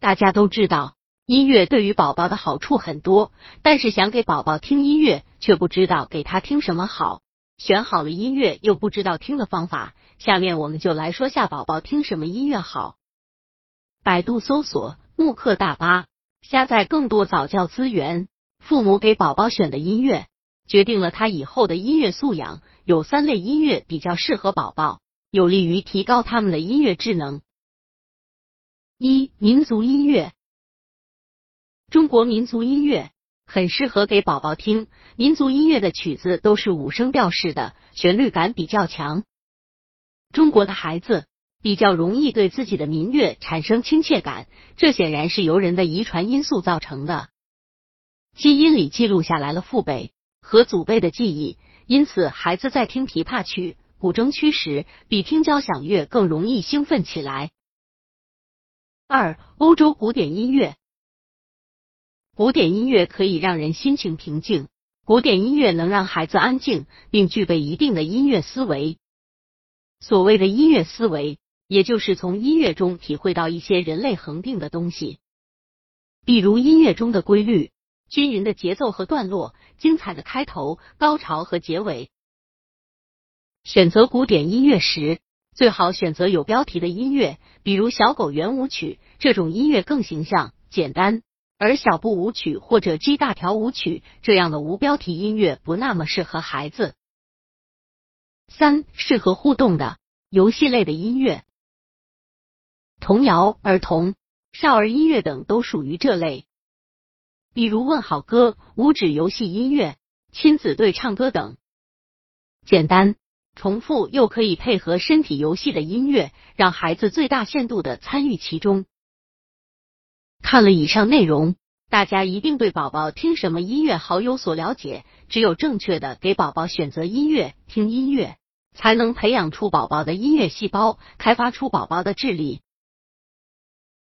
大家都知道，音乐对于宝宝的好处很多，但是想给宝宝听音乐，却不知道给他听什么好。选好了音乐，又不知道听的方法。下面我们就来说下宝宝听什么音乐好。百度搜索慕课大巴，下载更多早教资源。父母给宝宝选的音乐，决定了他以后的音乐素养。有三类音乐比较适合宝宝，有利于提高他们的音乐智能。一、民族音乐，中国民族音乐很适合给宝宝听。民族音乐的曲子都是五声调式的，旋律感比较强。中国的孩子比较容易对自己的民乐产生亲切感，这显然是由人的遗传因素造成的。基因里记录下来了父辈和祖辈的记忆。因此，孩子在听琵琶曲、古筝曲时，比听交响乐更容易兴奋起来。二、欧洲古典音乐，古典音乐可以让人心情平静。古典音乐能让孩子安静，并具备一定的音乐思维。所谓的音乐思维，也就是从音乐中体会到一些人类恒定的东西，比如音乐中的规律。均匀的节奏和段落，精彩的开头、高潮和结尾。选择古典音乐时，最好选择有标题的音乐，比如小狗圆舞曲这种音乐更形象、简单；而小步舞曲或者 G 大调舞曲这样的无标题音乐不那么适合孩子。三、适合互动的游戏类的音乐，童谣、儿童、少儿音乐等都属于这类。比如问好歌、五指游戏音乐、亲子对唱歌等，简单、重复又可以配合身体游戏的音乐，让孩子最大限度的参与其中。看了以上内容，大家一定对宝宝听什么音乐好有所了解。只有正确的给宝宝选择音乐、听音乐，才能培养出宝宝的音乐细胞，开发出宝宝的智力。